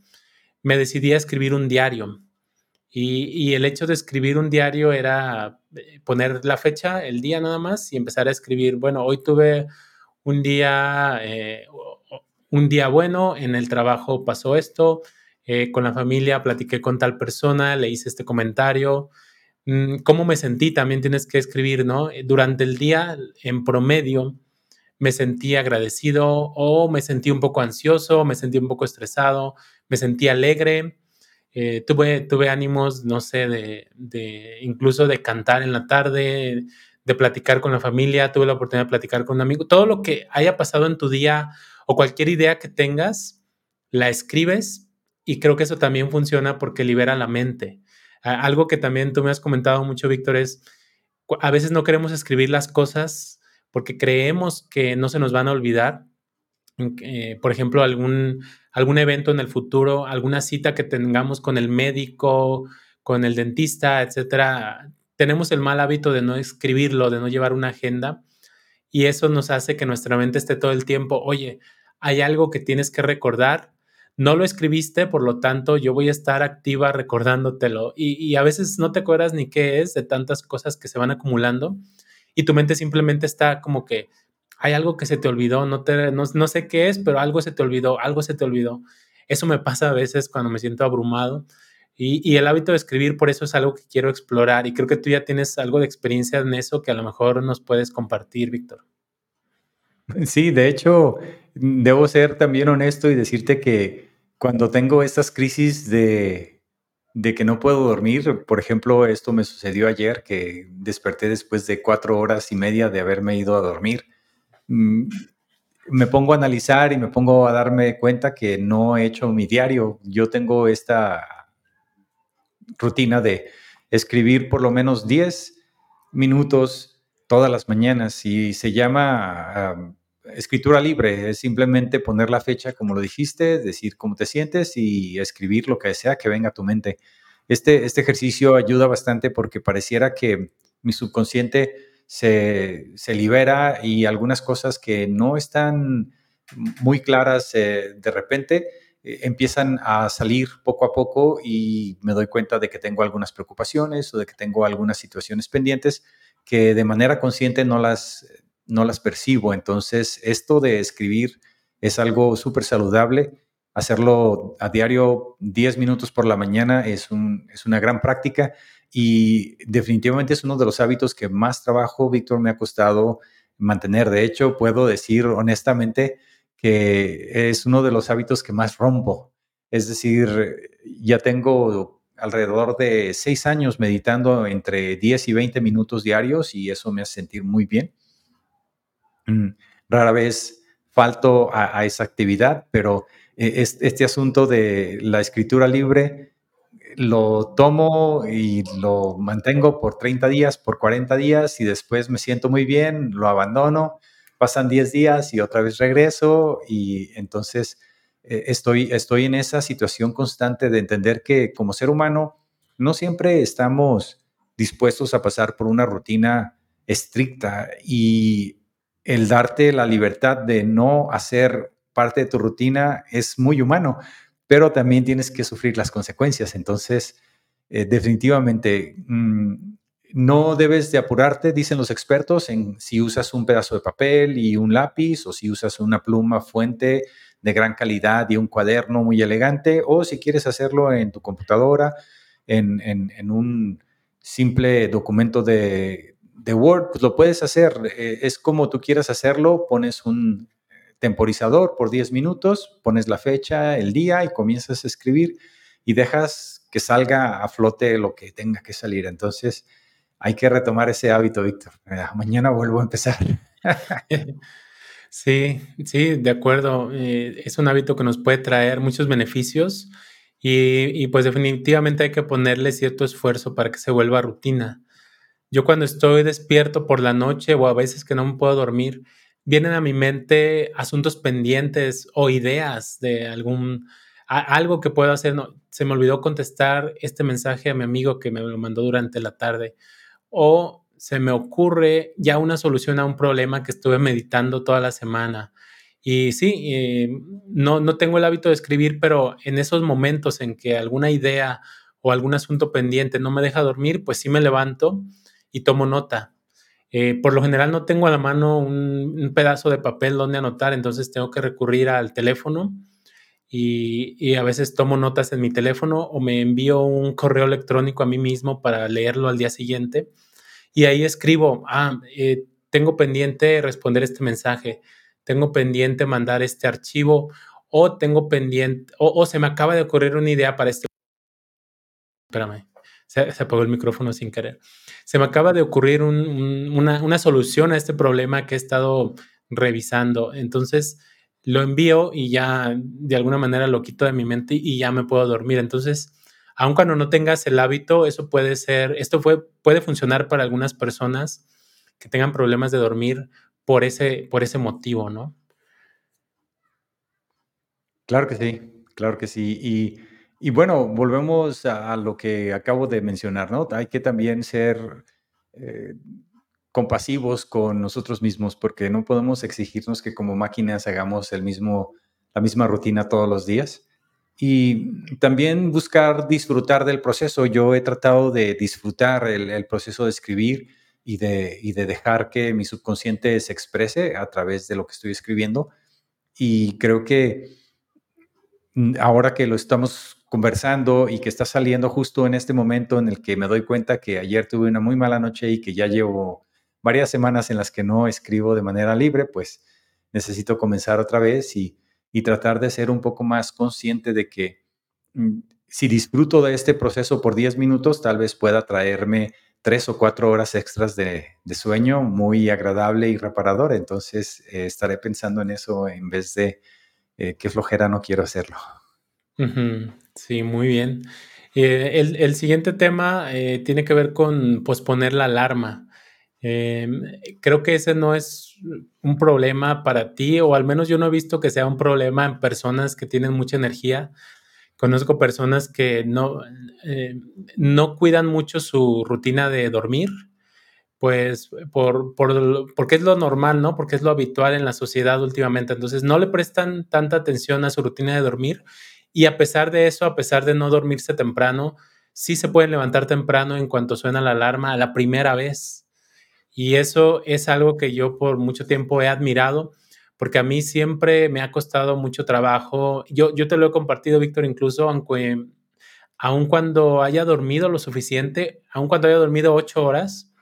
Speaker 1: me decidí a escribir un diario. Y, y, el hecho de escribir un diario era eh, poner la fecha, el día nada más, y empezar a escribir, bueno, hoy tuve un día, eh, un día bueno, en el trabajo pasó esto, eh, con la familia platiqué con tal persona, le hice este comentario, mm, cómo me sentí, también tienes que escribir, ¿no? Eh, durante el día, en promedio, me sentí agradecido o me sentí un poco ansioso, me sentí un poco estresado, me sentí alegre, tuve, tuve ánimos, no sé, de, de, incluso de cantar en la tarde, de platicar con la familia, tuve la oportunidad de platicar con un amigo, todo lo que haya pasado en tu día o cualquier idea que tengas, la escribes y creo que eso también funciona porque libera la mente. Algo que también tú me has comentado mucho, Víctor, es a veces no queremos escribir las cosas porque creemos que no se nos van a olvidar. Eh, por ejemplo, algún, algún evento en el futuro, alguna cita que tengamos con el médico, con el dentista, etcétera, tenemos el mal hábito de no escribirlo, de no llevar una agenda, y eso nos hace que nuestra mente esté todo el tiempo, oye, hay algo que tienes que recordar, no lo escribiste, por lo tanto yo voy a estar activa recordándotelo, y, a veces no te acuerdas ni qué es de tantas cosas que se van acumulando, y tu mente simplemente está como que hay algo que se te olvidó, no, te, no, no sé qué es, pero algo se te olvidó, algo se te olvidó. Eso me pasa a veces cuando me siento abrumado y, el hábito de escribir, por eso es algo que quiero explorar y creo que tú ya tienes algo de experiencia en eso que a lo mejor nos puedes compartir, Víctor.
Speaker 2: Sí, de hecho, debo ser también honesto y decirte que cuando tengo estas crisis de, de que no puedo dormir, por ejemplo, esto me sucedió ayer, que desperté después de cuatro horas y media de haberme ido a dormir. Mm, me pongo a analizar y me pongo a darme cuenta que no he hecho mi diario. Yo tengo esta rutina de escribir por lo menos 10 minutos todas las mañanas y se llama escritura libre, es simplemente poner la fecha como lo dijiste, decir cómo te sientes y escribir lo que sea que venga a tu mente. Este, este ejercicio ayuda bastante porque pareciera que mi subconsciente se, libera y algunas cosas que no están muy claras eh, de repente eh, empiezan a salir poco a poco y me doy cuenta de que tengo algunas preocupaciones o de que tengo algunas situaciones pendientes que de manera consciente no las, no las percibo. Entonces, esto de escribir es algo súper saludable. Hacerlo a diario 10 minutos por la mañana es, un, es una gran práctica y definitivamente es uno de los hábitos que más trabajo, Víctor, me ha costado mantener. De hecho, puedo decir honestamente, que es uno de los hábitos que más rompo. Es decir, ya tengo alrededor de seis años meditando entre 10 y 20 minutos diarios y eso me hace sentir muy bien. Mm, rara vez falto a, esa actividad, pero eh, este asunto de la escritura libre lo tomo y lo mantengo por 30 días, por 40 días y después me siento muy bien, lo abandono, pasan 10 días y otra vez regreso y entonces eh, estoy, estoy en esa situación constante de entender que como ser humano no siempre estamos dispuestos a pasar por una rutina estricta y el darte la libertad de no hacer parte de tu rutina es muy humano pero también tienes que sufrir las consecuencias. Entonces, eh, definitivamente, mm, no debes de apurarte, dicen los expertos, en si usas un pedazo de papel y un lápiz o si usas una pluma fuente de gran calidad y un cuaderno muy elegante o si quieres hacerlo en tu computadora, en, un simple documento de, de, Word, pues lo puedes hacer. Eh, es como tú quieras hacerlo, pones un temporizador por 10 minutos, pones la fecha, el día y comienzas a escribir y dejas que salga a flote lo que tenga que salir. Entonces, hay que retomar ese hábito, Víctor. Mañana vuelvo a empezar.
Speaker 1: Sí, sí, de acuerdo. Eh, es un hábito que nos puede traer muchos beneficios y, pues definitivamente hay que ponerle cierto esfuerzo para que se vuelva rutina. Yo cuando estoy despierto por la noche o a veces que no me puedo dormir, vienen a mi mente asuntos pendientes o ideas de algún, algo que puedo hacer. Se me olvidó contestar este mensaje a mi amigo que me lo mandó durante la tarde. O se me ocurre ya una solución a un problema que estuve meditando toda la semana. Y sí, eh, no, no tengo el hábito de escribir, pero en esos momentos en que alguna idea o algún asunto pendiente no me deja dormir, pues sí me levanto y tomo nota eh, por lo general no tengo a la mano un, pedazo de papel donde anotar, entonces tengo que recurrir al teléfono y, a veces tomo notas en mi teléfono o me envío un correo electrónico a mí mismo para leerlo al día siguiente y ahí escribo, ah, eh, tengo pendiente responder este mensaje, tengo pendiente mandar este archivo o tengo pendiente, o, se me acaba de ocurrir una idea para este... Espérame se, apagó el micrófono sin querer. Se me acaba de ocurrir una, solución a este problema que he estado revisando. Entonces lo envío y ya de alguna manera lo quito de mi mente y ya me puedo dormir. Entonces, aun cuando no tengas el hábito, eso puede ser, esto fue, puede funcionar para algunas personas que tengan problemas de dormir por ese, por ese motivo, ¿no?
Speaker 2: Claro que sí, claro que sí. Y bueno, volvemos a, lo que acabo de mencionar, ¿no? Hay que también ser eh, compasivos con nosotros mismos porque no podemos exigirnos que como máquinas hagamos el mismo, la misma rutina todos los días. Y también buscar disfrutar del proceso. Yo he tratado de disfrutar el, proceso de escribir y de, y de dejar que mi subconsciente se exprese a través de lo que estoy escribiendo. Y creo que mm, ahora que lo estamos conversando y que está saliendo justo en este momento en el que me doy cuenta que ayer tuve una muy mala noche y que ya llevo varias semanas en las que no escribo de manera libre, pues necesito comenzar otra vez y, tratar de ser un poco más consciente de que mm, si disfruto de este proceso por 10 minutos, tal vez pueda traerme tres o cuatro horas extras de, sueño muy agradable y reparador. Entonces eh, estaré pensando en eso en vez de eh, qué flojera no quiero hacerlo.
Speaker 1: Sí, muy bien. Eh, el, siguiente tema eh, tiene que ver con posponer la alarma. Em, creo que ese no es un problema para ti, o al menos yo no he visto que sea un problema en personas que tienen mucha energía. Conozco personas que no, eh, no cuidan mucho su rutina de dormir, pues por, por, porque es lo normal, ¿no? Porque es lo habitual en la sociedad últimamente. Entonces no le prestan tanta atención a su rutina de dormir y a pesar de eso, a pesar de no dormirse temprano, sí se pueden levantar temprano en cuanto suena la alarma a la primera vez. Y eso es algo que yo por mucho tiempo he admirado, porque a mí siempre me ha costado mucho trabajo. Yo, yo te lo he compartido, Víctor, incluso aunque aun cuando haya dormido lo suficiente, aun cuando haya dormido ocho horas,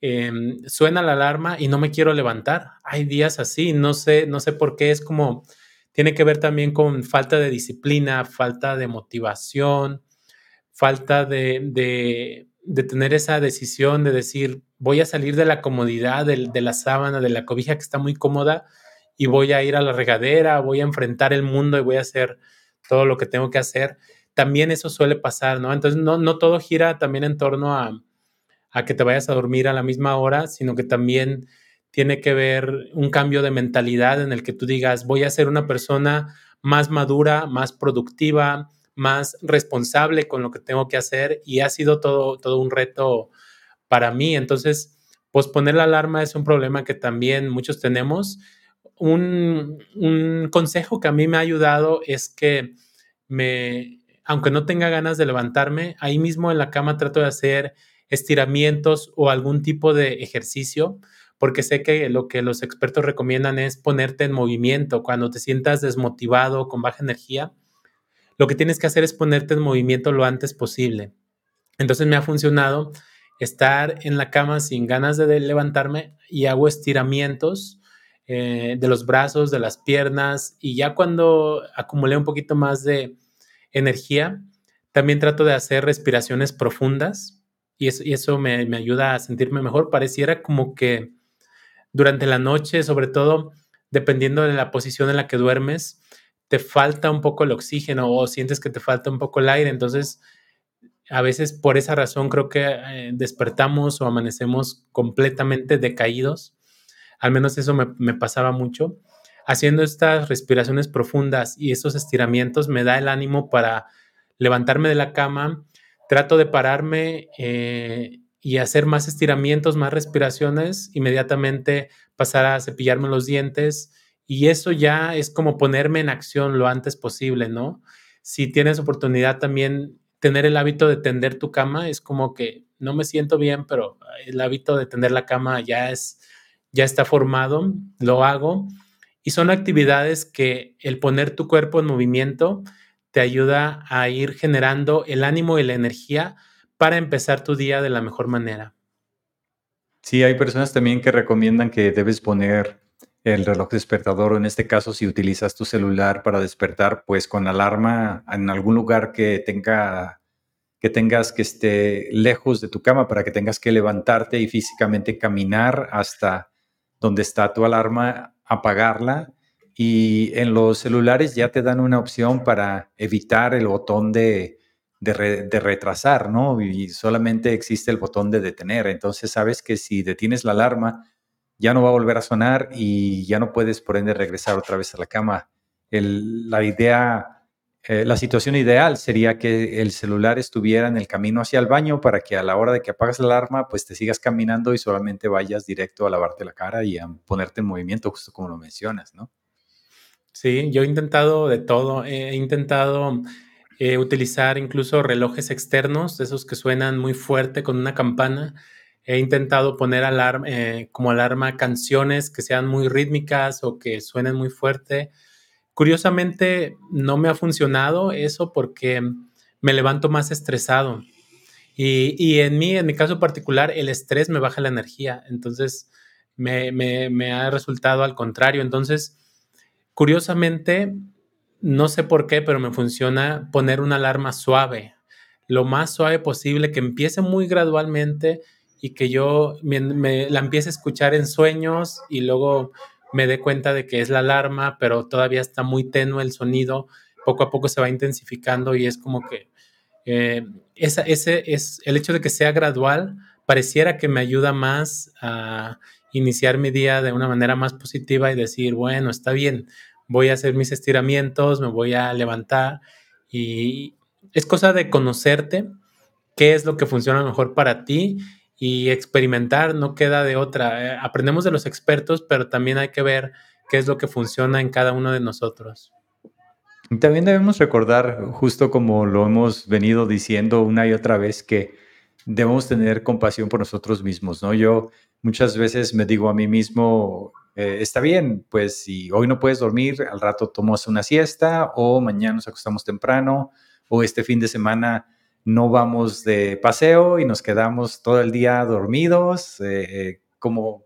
Speaker 1: em, suena la alarma y no me quiero levantar. Hay días así, no sé, no sé por qué, es como tiene que ver también con falta de disciplina, falta de motivación, falta de, tener esa decisión de decir, voy a salir de la comodidad de, la sábana, de la cobija que está muy cómoda y voy a ir a la regadera, voy a enfrentar el mundo y voy a hacer todo lo que tengo que hacer. También eso suele pasar, ¿no? Entonces, no, no todo gira también en torno a, a que te vayas a dormir a la misma hora, sino que también tiene que ver un cambio de mentalidad en el que tú digas, voy a ser una persona más madura, más productiva, más responsable con lo que tengo que hacer y ha sido todo, todo un reto para mí. Entonces, posponer la alarma es un problema que también muchos tenemos. Un, consejo que a mí me ha ayudado es que aunque no tenga ganas de levantarme, ahí mismo en la cama trato de hacer estiramientos o algún tipo de ejercicio, porque sé que lo que los expertos recomiendan es ponerte en movimiento cuando te sientas desmotivado, con baja energía. Lo que tienes que hacer es ponerte en movimiento lo antes posible. Entonces me ha funcionado estar en la cama sin ganas de levantarme y hago estiramientos eh, de los brazos, de las piernas y ya cuando acumulé un poquito más de energía, también trato de hacer respiraciones profundas y eso, me, ayuda a sentirme mejor. Pareciera como que durante la noche, sobre todo dependiendo de la posición en la que duermes, te falta un poco el oxígeno o sientes que te falta un poco el aire. Entonces, a veces por esa razón creo que eh, despertamos o amanecemos completamente decaídos. Al menos eso me, pasaba mucho. Haciendo estas respiraciones profundas y esos estiramientos me da el ánimo para levantarme de la cama trato de pararme eh, y hacer más estiramientos, más respiraciones, inmediatamente pasar a cepillarme los dientes y eso ya es como ponerme en acción lo antes posible, ¿no? Si tienes oportunidad también tener el hábito de tender tu cama, es como que no me siento bien, pero el hábito de tender la cama ya es ya está formado, lo hago y son actividades que el poner tu cuerpo en movimiento te ayuda a ir generando el ánimo y la energía para empezar tu día de la mejor manera.
Speaker 2: Sí, hay personas también que recomiendan que debes poner el reloj despertador o en este caso si utilizas tu celular para despertar, pues con alarma en algún lugar que tenga que tengas que esté lejos de tu cama para que tengas que levantarte y físicamente caminar hasta donde está tu alarma, apagarla y en los celulares ya te dan una opción para evitar el botón de, retrasar, ¿no? Y solamente existe el botón de detener. Entonces sabes que si detienes la alarma, ya no va a volver a sonar y ya no puedes, por ende, regresar otra vez a la cama. la idea, eh, la situación ideal sería que el celular estuviera en el camino hacia el baño para que a la hora de que apagas la alarma, pues te sigas caminando y solamente vayas directo a lavarte la cara y a ponerte en movimiento, justo como lo mencionas, ¿no?
Speaker 1: Sí, yo he intentado de todo. He intentado eh, utilizar incluso relojes externos, esos que suenan muy fuerte con una campana. He intentado poner alarma, eh, como alarma canciones que sean muy rítmicas o que suenen muy fuerte. Curiosamente, no me ha funcionado eso porque me levanto más estresado. Y, y en mí, en mi caso particular, el estrés me baja la energía. Entonces, me, me, me ha resultado al contrario. Entonces, Curiosamente, no sé por qué, pero me funciona poner una alarma suave, lo más suave posible, que empiece muy gradualmente y que yo me, la empiece a escuchar en sueños y luego me dé cuenta de que es la alarma, pero todavía está muy tenue el sonido, poco a poco se va intensificando y es como que eh, ese es el hecho de que sea gradual, pareciera que me ayuda más a iniciar mi día de una manera más positiva y decir, bueno, está bien, voy a hacer mis estiramientos, me voy a levantar y es cosa de conocerte, qué es lo que funciona mejor para ti y experimentar, no queda de otra. Eh, aprendemos de los expertos, pero también hay que ver qué es lo que funciona en cada uno de nosotros.
Speaker 2: También debemos recordar, justo como lo hemos venido diciendo una y otra vez, que debemos tener compasión por nosotros mismos, ¿no? Yo muchas veces me digo a mí mismo, eh, está bien, pues si hoy no puedes dormir, al rato tomas una siesta o mañana nos acostamos temprano o este fin de semana no vamos de paseo y nos quedamos todo el día dormidos, eh, eh, como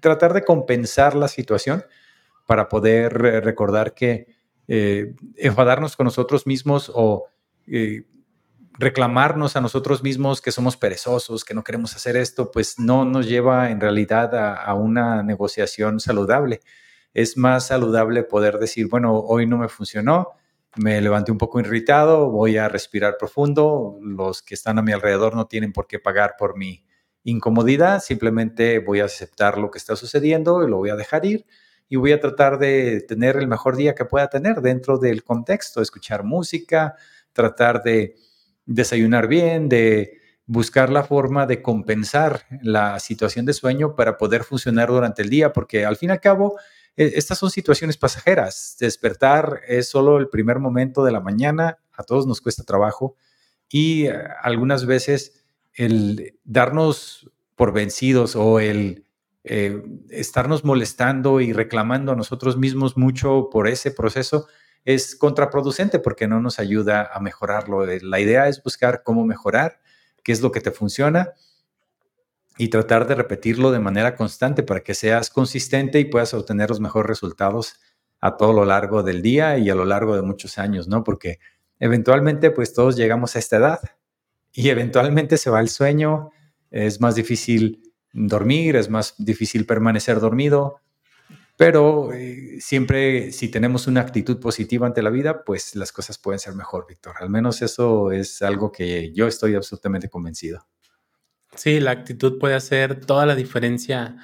Speaker 2: tratar de compensar la situación para poder recordar que enfadarnos con nosotros mismos o reclamarnos a nosotros mismos que somos perezosos, que no queremos hacer esto, pues no nos lleva en realidad a, una negociación saludable. Es más saludable poder decir, bueno, hoy no me funcionó, me levanté un poco irritado, voy a respirar profundo, los que están a mi alrededor no tienen por qué pagar por mi incomodidad, simplemente voy a aceptar lo que está sucediendo y lo voy a dejar ir y voy a tratar de tener el mejor día que pueda tener dentro del contexto, escuchar música, tratar de desayunar bien, de buscar la forma de compensar la situación de sueño para poder funcionar durante el día, porque al fin y al cabo, estas son situaciones pasajeras. Despertar es solo el primer momento de la mañana, a todos nos cuesta trabajo y eh, algunas veces el darnos por vencidos o el eh, estarnos molestando y reclamando a nosotros mismos mucho por ese proceso es contraproducente porque no nos ayuda a mejorarlo. La idea es buscar cómo mejorar, qué es lo que te funciona y tratar de repetirlo de manera constante para que seas consistente y puedas obtener los mejores resultados a todo lo largo del día y a lo largo de muchos años, ¿no? Porque eventualmente pues todos llegamos a esta edad y eventualmente se va el sueño, es más difícil dormir, es más difícil permanecer dormido, pero eh, siempre si tenemos una actitud positiva ante la vida, pues las cosas pueden ser mejor, Víctor. Al menos eso es algo que yo estoy absolutamente convencido.
Speaker 1: Sí, la actitud puede hacer toda la diferencia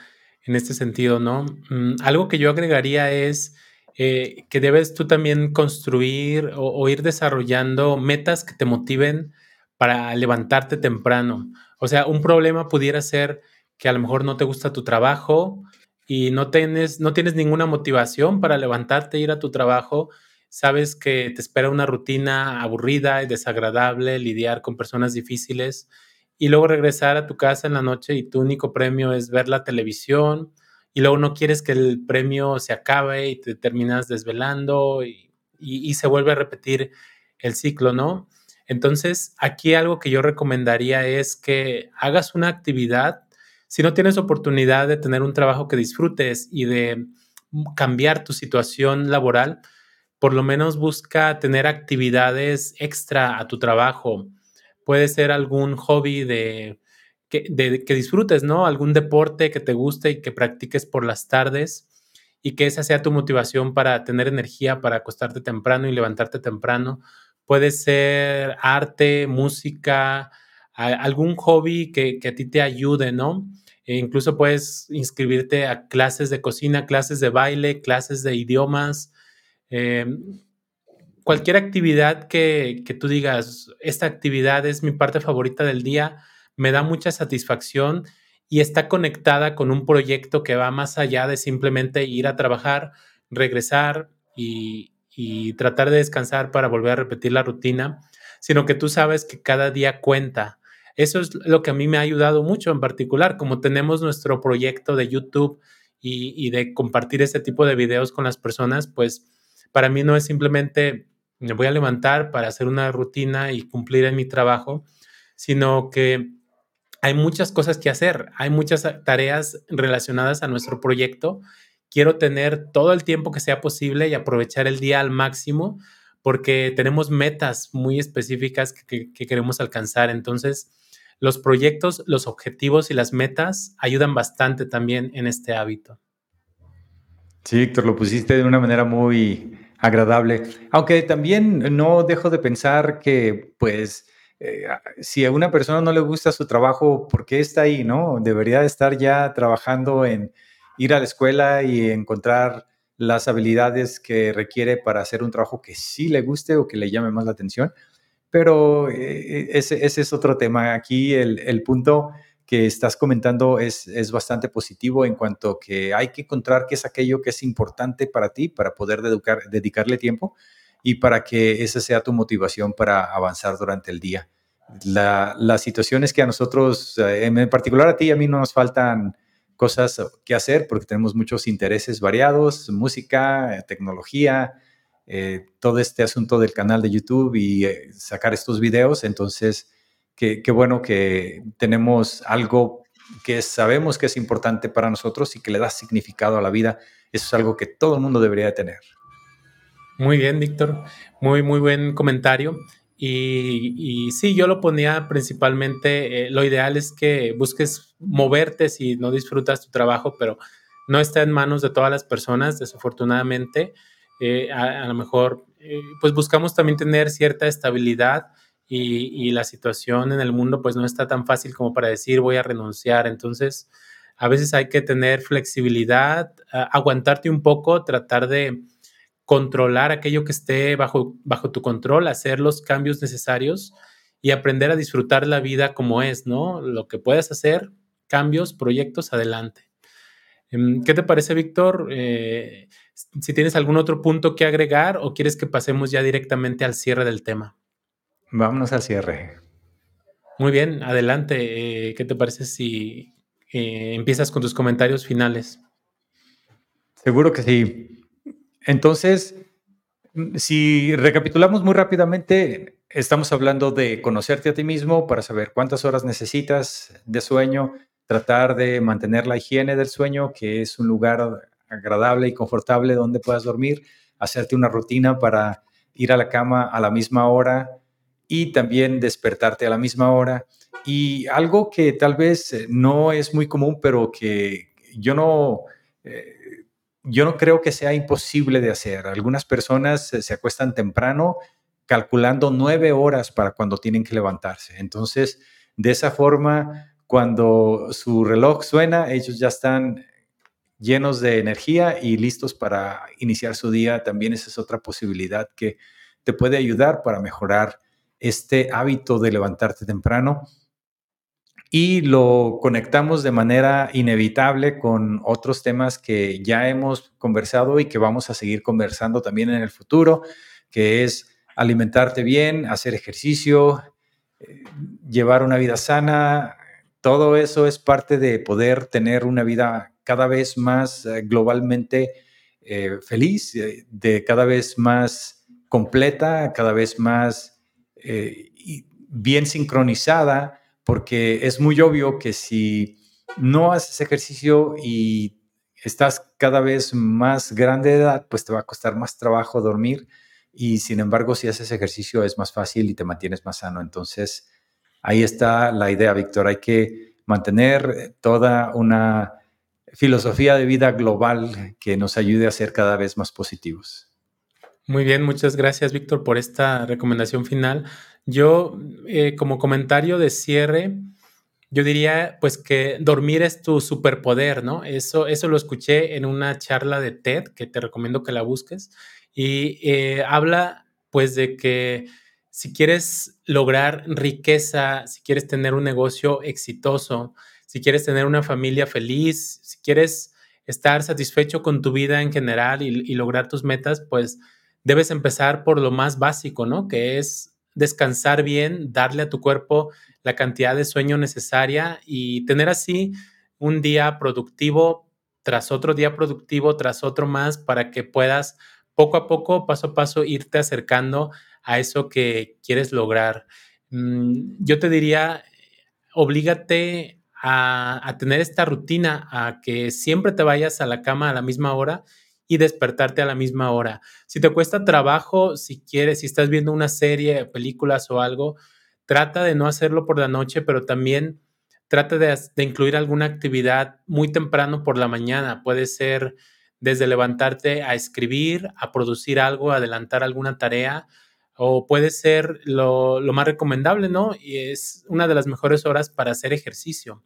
Speaker 1: en este sentido, ¿no? Mm, algo que yo agregaría es eh, que debes tú también construir o, ir desarrollando metas que te motiven para levantarte temprano. O sea, un problema pudiera ser que a lo mejor no te gusta tu trabajo, y no tienes, no tienes ninguna motivación para levantarte e ir a tu trabajo, sabes que te espera una rutina aburrida y desagradable, lidiar con personas difíciles y luego regresar a tu casa en la noche y tu único premio es ver la televisión y luego no quieres que el premio se acabe y te terminas desvelando y, y se vuelve a repetir el ciclo, ¿no? Entonces, aquí algo que yo recomendaría es que hagas una actividad si no tienes oportunidad de tener un trabajo que disfrutes y de cambiar tu situación laboral, por lo menos busca tener actividades extra a tu trabajo. Puede ser algún hobby de que, que disfrutes, ¿no? Algún deporte que te guste y que practiques por las tardes y que esa sea tu motivación para tener energía para acostarte temprano y levantarte temprano. Puede ser arte, música, algún hobby que, que a ti te ayude, ¿no? E incluso puedes inscribirte a clases de cocina, clases de baile, clases de idiomas. Em, cualquier actividad que, que, tú digas, esta actividad es mi parte favorita del día, me da mucha satisfacción y está conectada con un proyecto que va más allá de simplemente ir a trabajar, regresar y, y tratar de descansar para volver a repetir la rutina, sino que tú sabes que cada día cuenta. Eso es lo que a mí me ha ayudado mucho en particular, como tenemos nuestro proyecto de YouTube y, de compartir este tipo de videos con las personas, pues para mí no es simplemente me voy a levantar para hacer una rutina y cumplir en mi trabajo, sino que hay muchas cosas que hacer, hay muchas tareas relacionadas a nuestro proyecto. Quiero tener todo el tiempo que sea posible y aprovechar el día al máximo porque tenemos metas muy específicas que, que queremos alcanzar. Entonces, los proyectos, los objetivos y las metas ayudan bastante también en este hábito.
Speaker 2: Sí, Víctor, lo pusiste de una manera muy agradable. Aunque también no dejo de pensar que, pues, eh, si a una persona no le gusta su trabajo, ¿por qué está ahí, no? Debería estar ya trabajando en ir a la escuela y encontrar las habilidades que requiere para hacer un trabajo que sí le guste o que le llame más la atención. Pero eh, ese, es otro tema. Aquí el, punto que estás comentando es, es, bastante positivo en cuanto que hay que encontrar qué es aquello que es importante para ti, para poder dedicarle tiempo y para que esa sea tu motivación para avanzar durante el día. La, la situación es que a nosotros, eh, en particular a ti y a mí, no nos faltan cosas que hacer porque tenemos muchos intereses variados, música, tecnología, eh, todo este asunto del canal de YouTube y eh, sacar estos videos. Entonces, qué, bueno que tenemos algo que sabemos que es importante para nosotros y que le da significado a la vida. Eso es algo que todo el mundo debería tener.
Speaker 1: Muy bien, Víctor. Muy, muy buen comentario. Y, sí, yo lo ponía principalmente, eh, lo ideal es que busques moverte si no disfrutas tu trabajo, pero no está en manos de todas las personas, desafortunadamente. Eh, a, lo mejor, eh, pues buscamos también tener cierta estabilidad y, la situación en el mundo pues no está tan fácil como para decir voy a renunciar. Entonces, a veces hay que tener flexibilidad, aguantarte un poco, tratar de controlar aquello que esté bajo, bajo tu control, hacer los cambios necesarios y aprender a disfrutar la vida como es, ¿no? Lo que puedes hacer, cambios, proyectos, adelante. Em, ¿Qué te parece, Víctor? Eh, si tienes algún otro punto que agregar o quieres que pasemos ya directamente al cierre del tema.
Speaker 2: Vámonos al cierre.
Speaker 1: Muy bien, adelante. Eh, ¿Qué te parece si eh, empiezas con tus comentarios finales?
Speaker 2: Seguro que sí. Entonces, si recapitulamos muy rápidamente, estamos hablando de conocerte a ti mismo para saber cuántas horas necesitas de sueño, tratar de mantener la higiene del sueño, que es un lugar agradable y confortable donde puedas dormir, hacerte una rutina para ir a la cama a la misma hora, y también despertarte a la misma hora. Y algo que tal vez eh, no es muy común, pero que yo no, eh, yo no creo que sea imposible de hacer. Algunas personas se acuestan temprano calculando nueve horas para cuando tienen que levantarse. Entonces, de esa forma, cuando su reloj suena, ellos ya están llenos de energía y listos para iniciar su día. También esa es otra posibilidad que te puede ayudar para mejorar este hábito de levantarte temprano y lo conectamos de manera inevitable con otros temas que ya hemos conversado y que vamos a seguir conversando también en el futuro, que es alimentarte bien, hacer ejercicio, eh, llevar una vida sana. Todo eso es parte de poder tener una vida cada vez más eh, globalmente eh, feliz, de cada vez más completa, cada vez más eh, bien sincronizada, porque es muy obvio que si no haces ejercicio y estás cada vez más grande de edad, pues te va a costar más trabajo dormir y sin embargo si haces ejercicio es más fácil y te mantienes más sano. Entonces ahí está la idea, Víctor. Hay que mantener toda una filosofía de vida global que nos ayude a ser cada vez más positivos.
Speaker 1: Muy bien, muchas gracias Víctor por esta recomendación final. Yo, eh, como comentario de cierre, yo diría pues que dormir es tu superpoder, ¿no? Eso, eso lo escuché en una charla de TED que te recomiendo que la busques y eh, habla pues de que si quieres lograr riqueza, si quieres tener un negocio exitoso, si quieres tener una familia feliz, si quieres estar satisfecho con tu vida en general y lograr tus metas, pues debes empezar por lo más básico, ¿no? Que es descansar bien, darle a tu cuerpo la cantidad de sueño necesaria y tener así un día productivo tras otro día productivo, tras otro más, para que puedas poco a poco, paso a paso, irte acercando a eso que quieres lograr. Mm, yo te diría, oblígate a, a tener esta rutina, a que siempre te vayas a la cama a la misma hora y despertarte a la misma hora. Si te cuesta trabajo, si quieres, si estás viendo una serie, películas o algo, trata de no hacerlo por la noche, pero también trata de, incluir alguna actividad muy temprano por la mañana. Puede ser desde levantarte a escribir, a producir algo, adelantar alguna tarea, o puede ser lo, lo, más recomendable, ¿no? Y es una de las mejores horas para hacer ejercicio.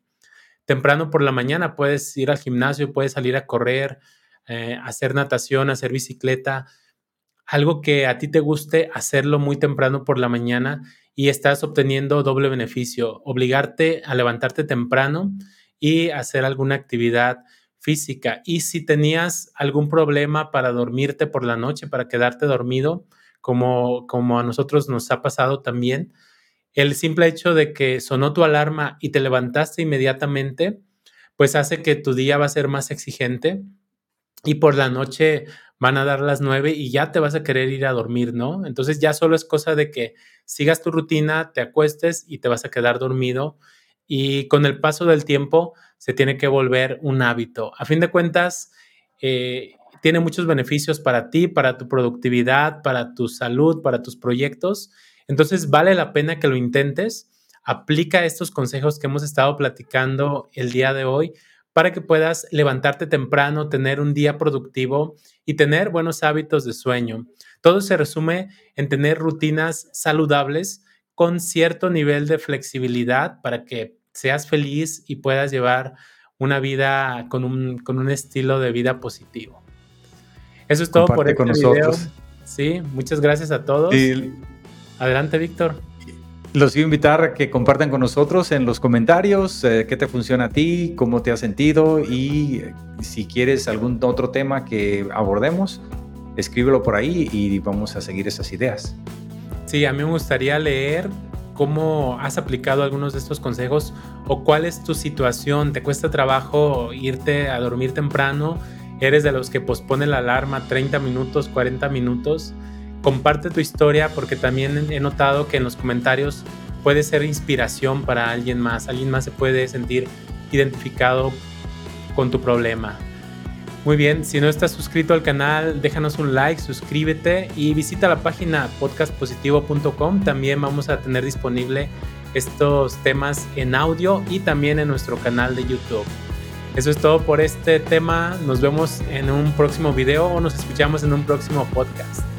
Speaker 1: Temprano por la mañana puedes ir al gimnasio, puedes salir a correr, eh, hacer natación, hacer bicicleta, algo que a ti te guste, hacerlo muy temprano por la mañana y estás obteniendo doble beneficio, obligarte a levantarte temprano y hacer alguna actividad física. Y si tenías algún problema para dormirte por la noche, para quedarte dormido, como, como a nosotros nos ha pasado también, el simple hecho de que sonó tu alarma y te levantaste inmediatamente, pues hace que tu día va a ser más exigente y por la noche van a dar las nueve y ya te vas a querer ir a dormir, ¿no? Entonces ya solo es cosa de que sigas tu rutina, te acuestes y te vas a quedar dormido y con el paso del tiempo se tiene que volver un hábito. A fin de cuentas, eh, tiene muchos beneficios para ti, para tu productividad, para tu salud, para tus proyectos. Entonces vale la pena que lo intentes. Aplica estos consejos que hemos estado platicando el día de hoy para que puedas levantarte temprano, tener un día productivo y tener buenos hábitos de sueño. Todo se resume en tener rutinas saludables con cierto nivel de flexibilidad para que seas feliz y puedas llevar una vida con un, con un estilo de vida positivo. Eso es todo por este con nosotros. Sí, muchas gracias a todos. Adelante, Víctor.
Speaker 2: Los quiero invitar a que compartan con nosotros en los comentarios eh, qué te funciona a ti, cómo te has sentido y eh, si quieres algún otro tema que abordemos, escríbelo por ahí y vamos a seguir esas ideas.
Speaker 1: Sí, a mí me gustaría leer cómo has aplicado algunos de estos consejos o cuál es tu situación. ¿Te cuesta trabajo irte a dormir temprano? ¿Eres de los que pospone la alarma 30 minutos, 40 minutos? Comparte tu historia porque también he notado que en los comentarios puede ser inspiración para alguien más. Alguien más se puede sentir identificado con tu problema. Muy bien, si no estás suscrito al canal, déjanos un like, suscríbete y visita la página podcastpositivo.com. También vamos a tener disponible estos temas en audio y también en nuestro canal de YouTube. Eso es todo por este tema. Nos vemos en un próximo video o nos escuchamos en un próximo podcast.